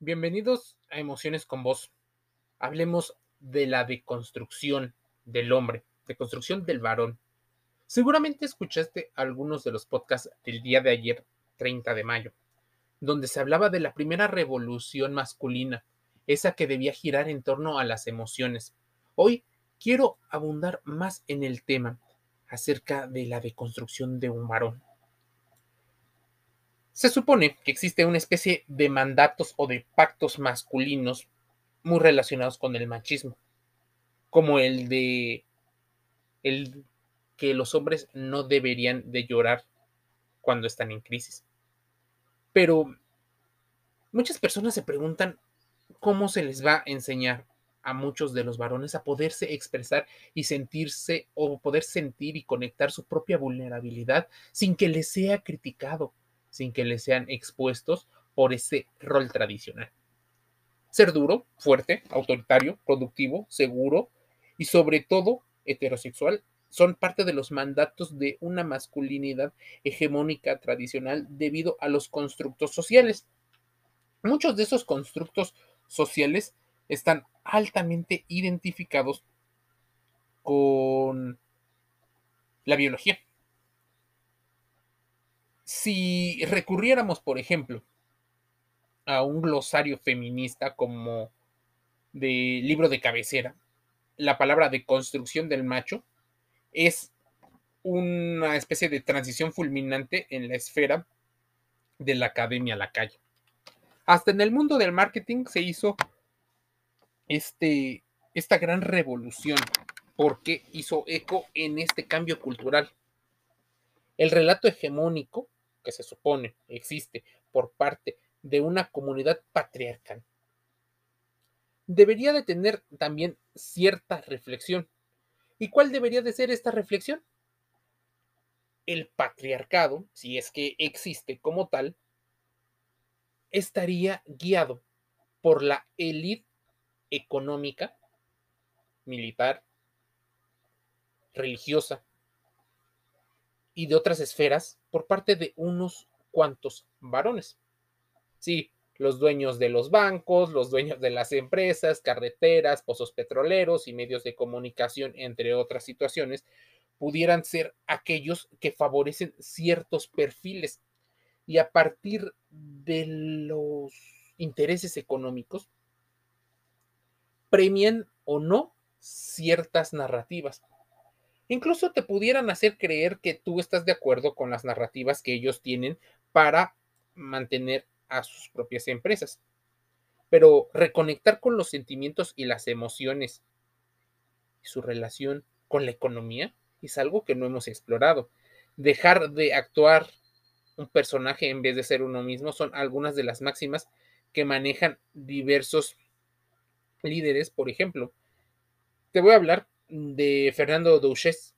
Bienvenidos a Emociones con Vos. Hablemos de la deconstrucción del hombre, deconstrucción del varón. Seguramente escuchaste algunos de los podcasts del día de ayer, 30 de mayo, donde se hablaba de la primera revolución masculina, esa que debía girar en torno a las emociones. Hoy quiero abundar más en el tema acerca de la deconstrucción de un varón. Se supone que existe una especie de mandatos o de pactos masculinos muy relacionados con el machismo, como el de el que los hombres no deberían de llorar cuando están en crisis. Pero muchas personas se preguntan cómo se les va a enseñar a muchos de los varones a poderse expresar y sentirse o poder sentir y conectar su propia vulnerabilidad sin que les sea criticado, sin que les sean expuestos por ese rol tradicional. Ser duro, fuerte, autoritario, productivo, seguro y sobre todo heterosexual son parte de los mandatos de una masculinidad hegemónica tradicional debido a los constructos sociales. Muchos de esos constructos sociales están altamente identificados con la biología. Si recurriéramos, por ejemplo, a un glosario feminista como de libro de cabecera, la palabra de construcción del macho es una especie de transición fulminante en la esfera de la academia a la calle. Hasta en el mundo del marketing se hizo este, esta gran revolución porque hizo eco en este cambio cultural. El relato hegemónico que se supone existe por parte de una comunidad patriarcal, debería de tener también cierta reflexión. ¿Y cuál debería de ser esta reflexión? El patriarcado, si es que existe como tal, estaría guiado por la élite económica, militar, religiosa, y de otras esferas por parte de unos cuantos varones. Sí, los dueños de los bancos, los dueños de las empresas, carreteras, pozos petroleros y medios de comunicación, entre otras situaciones, pudieran ser aquellos que favorecen ciertos perfiles y a partir de los intereses económicos premian o no ciertas narrativas Incluso te pudieran hacer creer que tú estás de acuerdo con las narrativas que ellos tienen para mantener a sus propias empresas. Pero reconectar con los sentimientos y las emociones y su relación con la economía es algo que no hemos explorado. Dejar de actuar un personaje en vez de ser uno mismo son algunas de las máximas que manejan diversos líderes. Por ejemplo, te voy a hablar de Fernando Douches.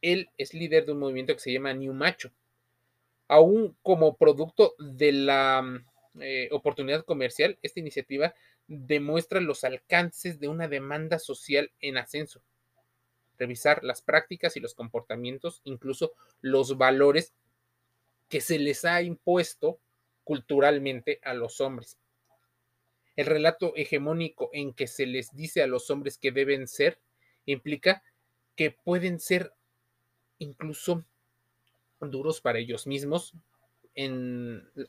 Él es líder de un movimiento que se llama New Macho. Aún como producto de la eh, oportunidad comercial, esta iniciativa demuestra los alcances de una demanda social en ascenso. Revisar las prácticas y los comportamientos, incluso los valores que se les ha impuesto culturalmente a los hombres el relato hegemónico en que se les dice a los hombres que deben ser implica que pueden ser incluso duros para ellos mismos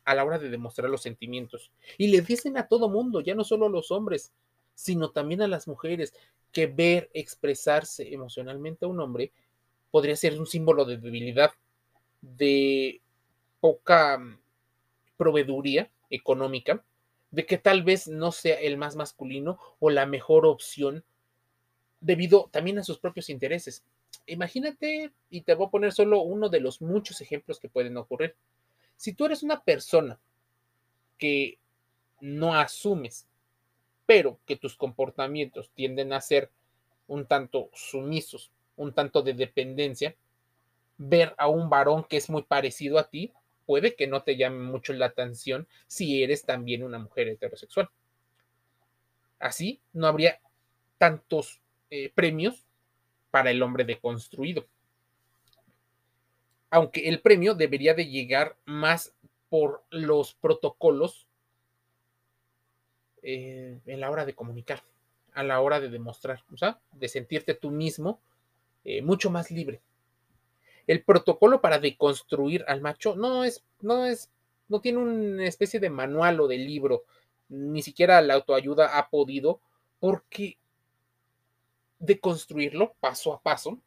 a la hora de demostrar los sentimientos. Y le dicen a todo mundo, ya no solo a los hombres, sino también a las mujeres, que ver expresarse emocionalmente a un hombre podría ser un símbolo de debilidad, de poca mm, proveeduría económica de que tal vez no sea el más masculino o la mejor opción debido también a sus propios intereses. Imagínate, y te voy a poner solo uno de los muchos ejemplos que pueden ocurrir. Si tú eres una persona que no asumes, pero que tus comportamientos tienden a ser un tanto sumisos, un tanto de dependencia, ver a un varón que es muy parecido a ti puede que no te llame mucho la atención si eres también una mujer heterosexual. Así no habría tantos eh, premios para el hombre deconstruido. Aunque el premio debería de llegar más por los protocolos eh, en la hora de comunicar, a la hora de demostrar, o sea, de sentirte tú mismo eh, mucho más libre. El protocolo para deconstruir al macho no es, no es, no tiene una especie de manual o de libro, ni siquiera la autoayuda ha podido, porque deconstruirlo paso a paso,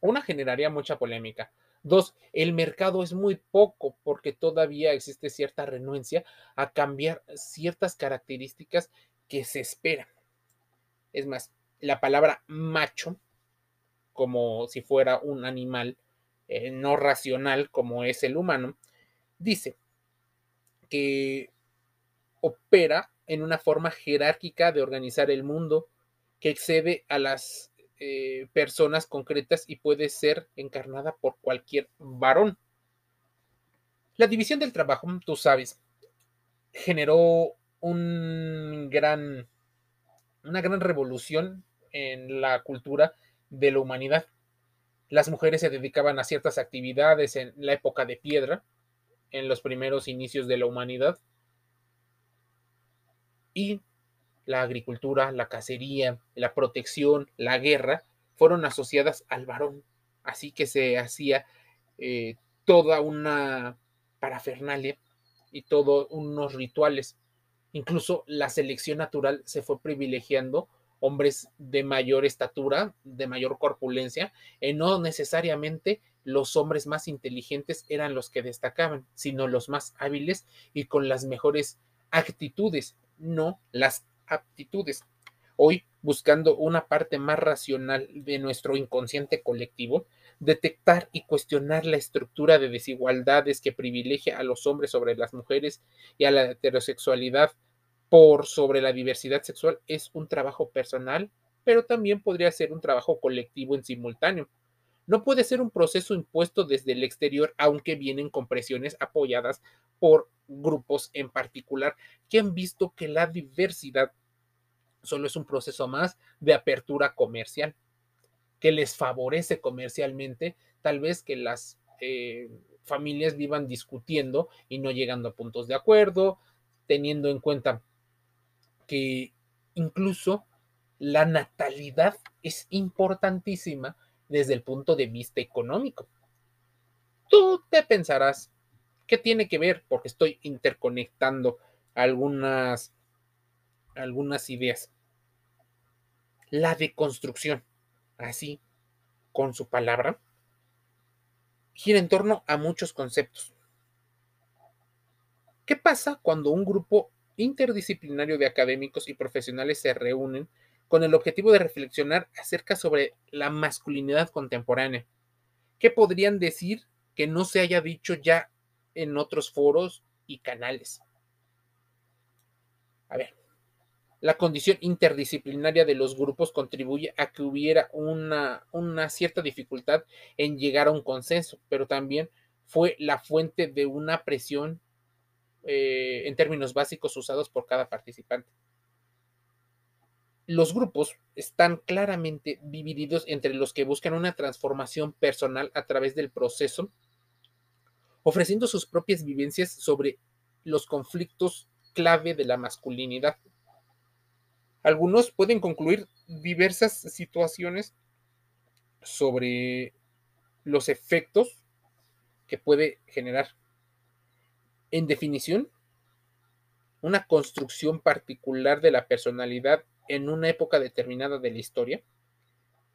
una generaría mucha polémica. Dos, el mercado es muy poco porque todavía existe cierta renuencia a cambiar ciertas características que se esperan. Es más, la palabra macho, como si fuera un animal eh, no racional como es el humano, dice que opera en una forma jerárquica de organizar el mundo que excede a las eh, personas concretas y puede ser encarnada por cualquier varón. La división del trabajo, tú sabes, generó un gran, una gran revolución en la cultura de la humanidad. Las mujeres se dedicaban a ciertas actividades en la época de piedra, en los primeros inicios de la humanidad, y la agricultura, la cacería, la protección, la guerra, fueron asociadas al varón. Así que se hacía eh, toda una parafernalia y todos unos rituales. Incluso la selección natural se fue privilegiando hombres de mayor estatura, de mayor corpulencia, y no necesariamente los hombres más inteligentes eran los que destacaban, sino los más hábiles y con las mejores actitudes, no las aptitudes. Hoy, buscando una parte más racional de nuestro inconsciente colectivo, detectar y cuestionar la estructura de desigualdades que privilegia a los hombres sobre las mujeres y a la heterosexualidad por sobre la diversidad sexual es un trabajo personal, pero también podría ser un trabajo colectivo en simultáneo. No puede ser un proceso impuesto desde el exterior, aunque vienen con presiones apoyadas por grupos en particular que han visto que la diversidad solo es un proceso más de apertura comercial, que les favorece comercialmente, tal vez que las eh, familias vivan discutiendo y no llegando a puntos de acuerdo, teniendo en cuenta que incluso la natalidad es importantísima desde el punto de vista económico. Tú te pensarás, ¿qué tiene que ver? Porque estoy interconectando algunas algunas ideas. La deconstrucción, así, con su palabra, gira en torno a muchos conceptos. ¿Qué pasa cuando un grupo interdisciplinario de académicos y profesionales se reúnen con el objetivo de reflexionar acerca sobre la masculinidad contemporánea? ¿Qué podrían decir que no se haya dicho ya en otros foros y canales? A ver, la condición interdisciplinaria de los grupos contribuye a que hubiera una, una, cierta dificultad en llegar a un consenso, pero también fue la fuente de una presión eh, en términos básicos usados por cada participante. Los grupos están claramente divididos entre los que buscan una transformación personal a través del proceso, ofreciendo sus propias vivencias sobre los conflictos clave de la masculinidad algunos pueden concluir diversas situaciones sobre los efectos que puede generar. En definición, una construcción particular de la personalidad en una época determinada de la historia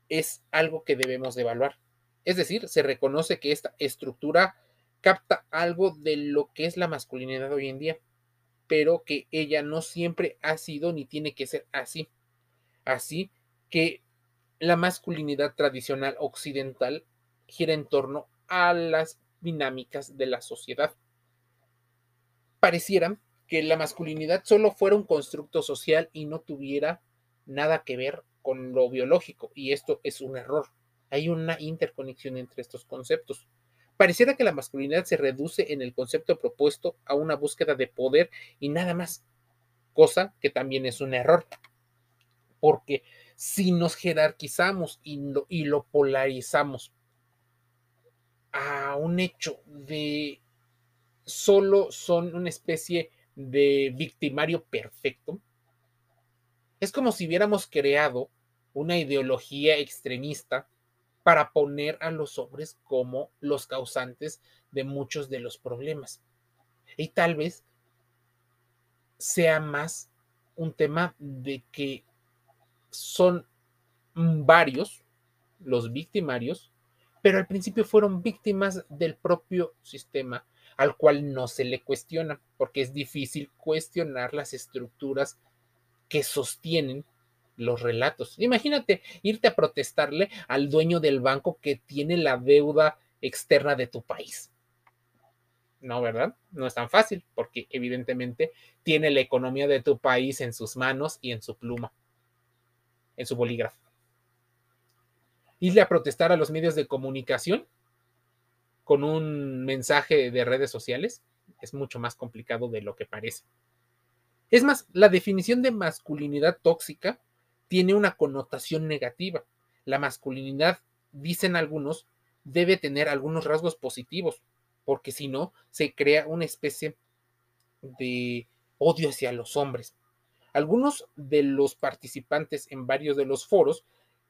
es algo que debemos de evaluar. Es decir, se reconoce que esta estructura capta algo de lo que es la masculinidad hoy en día pero que ella no siempre ha sido ni tiene que ser así. Así que la masculinidad tradicional occidental gira en torno a las dinámicas de la sociedad. Pareciera que la masculinidad solo fuera un constructo social y no tuviera nada que ver con lo biológico, y esto es un error. Hay una interconexión entre estos conceptos. Pareciera que la masculinidad se reduce en el concepto propuesto a una búsqueda de poder y nada más, cosa que también es un error, porque si nos jerarquizamos y lo, y lo polarizamos a un hecho de solo son una especie de victimario perfecto, es como si hubiéramos creado una ideología extremista para poner a los hombres como los causantes de muchos de los problemas. Y tal vez sea más un tema de que son varios los victimarios, pero al principio fueron víctimas del propio sistema al cual no se le cuestiona, porque es difícil cuestionar las estructuras que sostienen los relatos. Imagínate irte a protestarle al dueño del banco que tiene la deuda externa de tu país. No, ¿verdad? No es tan fácil, porque evidentemente tiene la economía de tu país en sus manos y en su pluma, en su bolígrafo. Irle a protestar a los medios de comunicación con un mensaje de redes sociales es mucho más complicado de lo que parece. Es más, la definición de masculinidad tóxica tiene una connotación negativa. La masculinidad, dicen algunos, debe tener algunos rasgos positivos, porque si no, se crea una especie de odio hacia los hombres. Algunos de los participantes en varios de los foros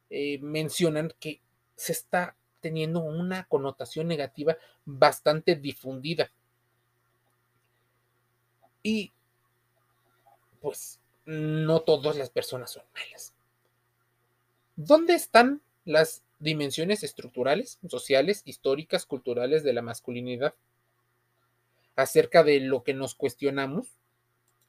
eh, mencionan que se está teniendo una connotación negativa bastante difundida. Y pues no todas las personas son malas. ¿Dónde están las dimensiones estructurales, sociales, históricas, culturales de la masculinidad? Acerca de lo que nos cuestionamos,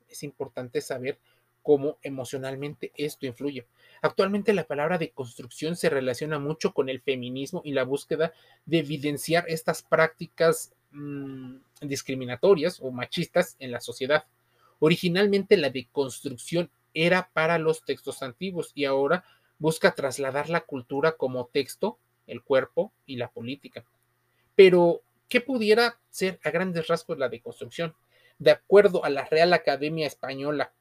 es importante saber cómo emocionalmente esto influye. Actualmente la palabra de construcción se relaciona mucho con el feminismo y la búsqueda de evidenciar estas prácticas mm, discriminatorias o machistas en la sociedad. Originalmente la deconstrucción era para los textos antiguos y ahora busca trasladar la cultura como texto, el cuerpo y la política. Pero, ¿qué pudiera ser a grandes rasgos la deconstrucción? De acuerdo a la Real Academia Española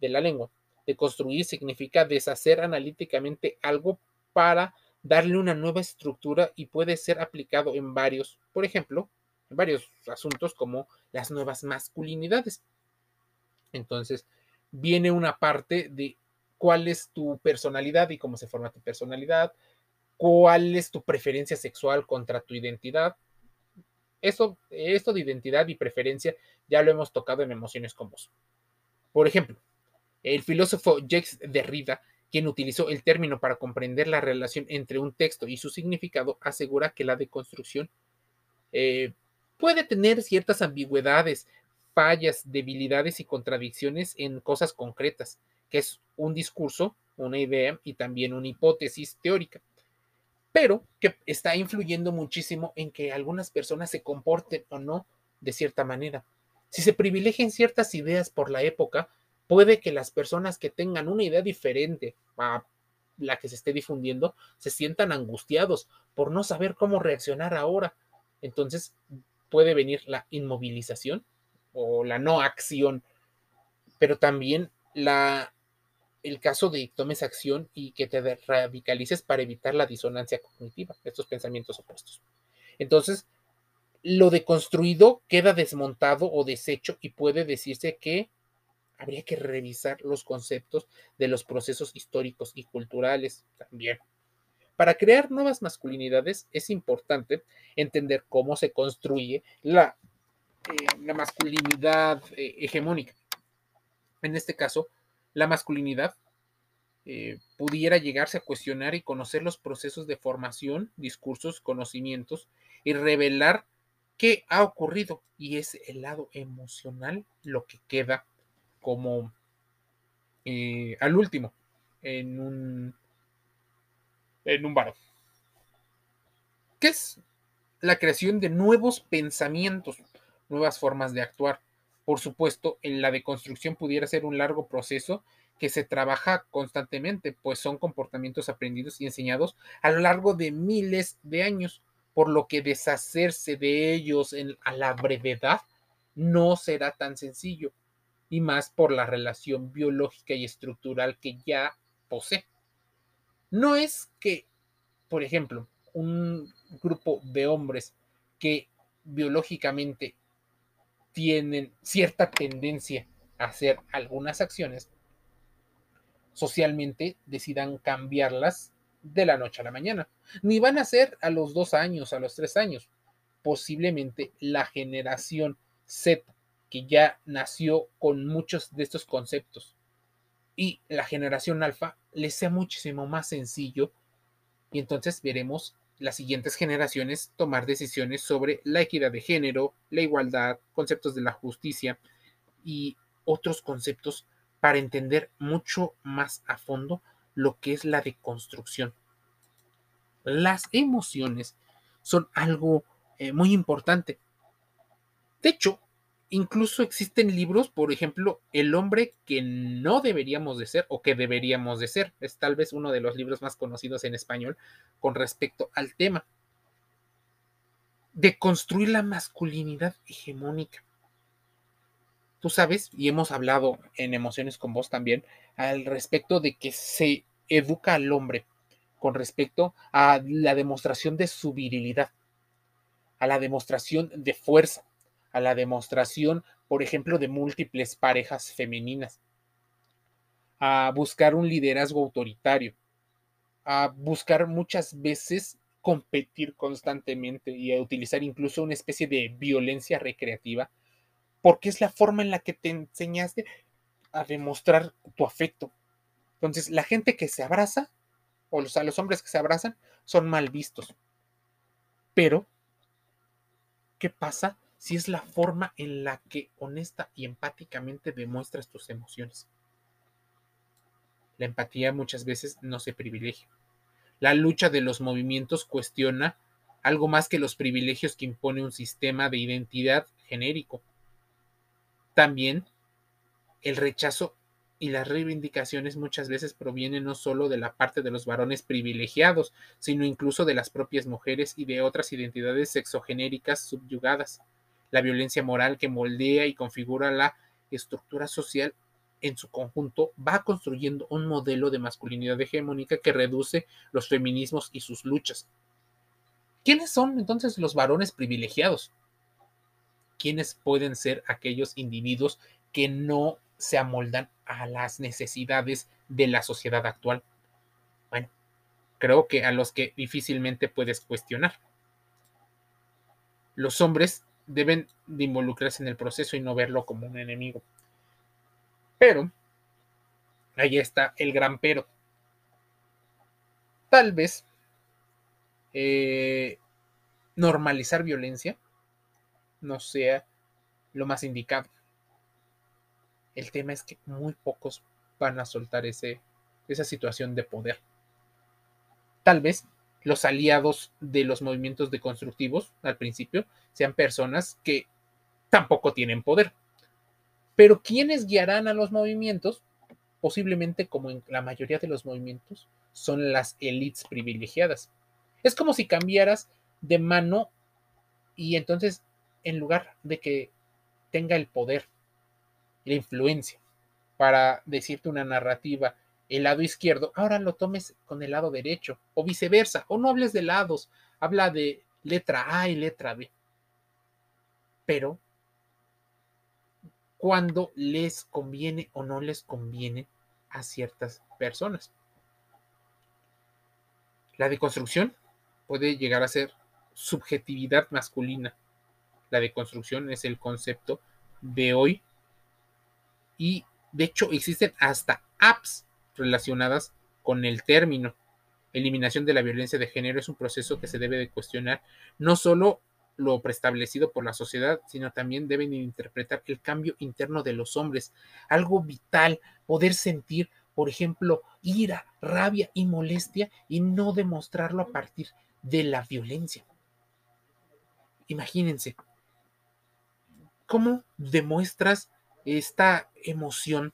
de la lengua. De construir significa deshacer analíticamente algo para darle una nueva estructura y puede ser aplicado en varios, por ejemplo, en varios asuntos como las nuevas masculinidades. Entonces, viene una parte de cuál es tu personalidad y cómo se forma tu personalidad, cuál es tu preferencia sexual contra tu identidad. Eso, esto de identidad y preferencia ya lo hemos tocado en emociones con vos. Por ejemplo, el filósofo Jacques Derrida, quien utilizó el término para comprender la relación entre un texto y su significado, asegura que la deconstrucción eh, puede tener ciertas ambigüedades, fallas, debilidades y contradicciones en cosas concretas, que es un discurso, una idea y también una hipótesis teórica, pero que está influyendo muchísimo en que algunas personas se comporten o no de cierta manera. Si se privilegian ciertas ideas por la época, puede que las personas que tengan una idea diferente a la que se esté difundiendo se sientan angustiados por no saber cómo reaccionar ahora. Entonces puede venir la inmovilización o la no acción, pero también la el caso de tomes acción y que te radicalices para evitar la disonancia cognitiva, estos pensamientos opuestos. Entonces, lo deconstruido queda desmontado o deshecho y puede decirse que habría que revisar los conceptos de los procesos históricos y culturales también. Para crear nuevas masculinidades es importante entender cómo se construye la, eh, masculinidad eh, hegemónica. En este caso, la masculinidad eh, pudiera llegarse a cuestionar y conocer los procesos de formación, discursos, conocimientos y revelar qué ha ocurrido. Y es el lado emocional lo que queda como eh, al último en un en un. ¿Qué es la creación de nuevos pensamientos, nuevas formas de actuar? Por supuesto, en la deconstrucción pudiera ser un largo proceso que se trabaja constantemente, pues son comportamientos aprendidos y enseñados a lo largo de miles de años, por lo que deshacerse de ellos en, a la brevedad no será tan sencillo y más por la relación biológica y estructural que ya posee. No es que, por ejemplo, un grupo de hombres que biológicamente tienen cierta tendencia a hacer algunas acciones, socialmente decidan cambiarlas de la noche a la mañana. Ni van a ser a los dos años, a los tres años. Posiblemente la generación Z, que ya nació con muchos de estos conceptos, y la generación alfa les sea muchísimo más sencillo y entonces veremos las siguientes generaciones tomar decisiones sobre la equidad de género, la igualdad, conceptos de la justicia y otros conceptos para entender mucho más a fondo lo que es la deconstrucción. Las emociones son algo eh, muy importante. De hecho, incluso existen libros, por ejemplo, El hombre que no deberíamos de ser o que deberíamos de ser. Es tal vez uno de los libros más conocidos en español con respecto al tema de construir la masculinidad hegemónica. Tú sabes, y hemos hablado en Emociones con vos también, al respecto de que se educa al hombre con respecto a la demostración de su virilidad, a la demostración de fuerza, a la demostración, por ejemplo, de múltiples parejas femeninas, a buscar un liderazgo autoritario, a buscar muchas veces competir constantemente y a utilizar incluso una especie de violencia recreativa, porque es la forma en la que te enseñaste a demostrar tu afecto. Entonces, la gente que se abraza, o los, los hombres que se abrazan, son mal vistos. Pero, ¿qué pasa si es la forma en la que honesta y empáticamente demuestras tus emociones. La empatía muchas veces no se privilegia. La lucha de los movimientos cuestiona algo más que los privilegios que impone un sistema de identidad genérico. También el rechazo y las reivindicaciones muchas veces provienen no solo de la parte de los varones privilegiados, sino incluso de las propias mujeres y de otras identidades sexogenéricas subyugadas la violencia moral que moldea y configura la estructura social en su conjunto va construyendo un modelo de masculinidad hegemónica que reduce los feminismos y sus luchas. ¿Quiénes son entonces los varones privilegiados? ¿Quiénes pueden ser aquellos individuos que no se amoldan a las necesidades de la sociedad actual? Bueno, creo que a los que difícilmente puedes cuestionar. Los hombres deben de involucrarse en el proceso y no verlo como un enemigo. Pero, ahí está el gran pero. Tal vez eh, normalizar violencia no sea lo más indicado. El tema es que muy pocos van a soltar ese, esa situación de poder. Tal vez los aliados de los movimientos deconstructivos al principio sean personas que tampoco tienen poder. Pero quienes guiarán a los movimientos, posiblemente como en la mayoría de los movimientos, son las élites privilegiadas. Es como si cambiaras de mano y entonces en lugar de que tenga el poder, la influencia para decirte una narrativa el lado izquierdo, ahora lo tomes con el lado derecho, o viceversa, o no hables de lados, habla de letra A y letra B. Pero cuando les conviene o no les conviene a ciertas personas. La deconstrucción puede llegar a ser subjetividad masculina. La deconstrucción es el concepto de hoy y de hecho existen hasta apps relacionadas con el término. Eliminación de la violencia de género es un proceso que se debe de cuestionar no solo lo preestablecido por la sociedad, sino también deben interpretar el cambio interno de los hombres, algo vital, poder sentir, por ejemplo, ira, rabia y molestia y no demostrarlo a partir de la violencia. Imagínense, ¿cómo demuestras esta emoción?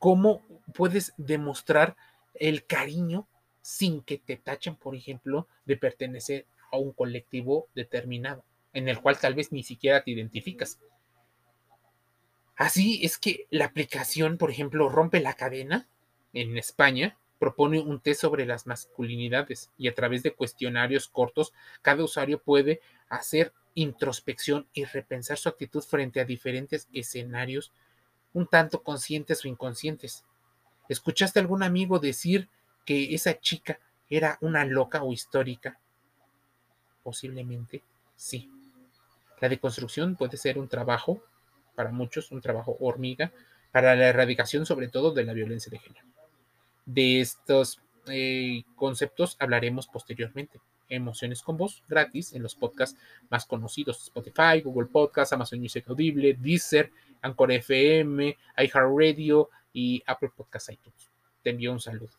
¿Cómo puedes demostrar el cariño sin que te tachen, por ejemplo, de pertenecer a un colectivo determinado, en el cual tal vez ni siquiera te identificas. Así es que la aplicación, por ejemplo, rompe la cadena en España, propone un test sobre las masculinidades y a través de cuestionarios cortos, cada usuario puede hacer introspección y repensar su actitud frente a diferentes escenarios, un tanto conscientes o inconscientes. ¿Escuchaste algún amigo decir que esa chica era una loca o histórica? Posiblemente sí. La deconstrucción puede ser un trabajo, para muchos, un trabajo hormiga, para la erradicación sobre todo de la violencia de género. De estos eh, conceptos hablaremos posteriormente. Emociones con voz gratis en los podcasts más conocidos: Spotify, Google Podcasts, Amazon Music Audible, Deezer, Anchor FM, iHeartRadio y Apple Podcasts iTunes. Te envío un saludo.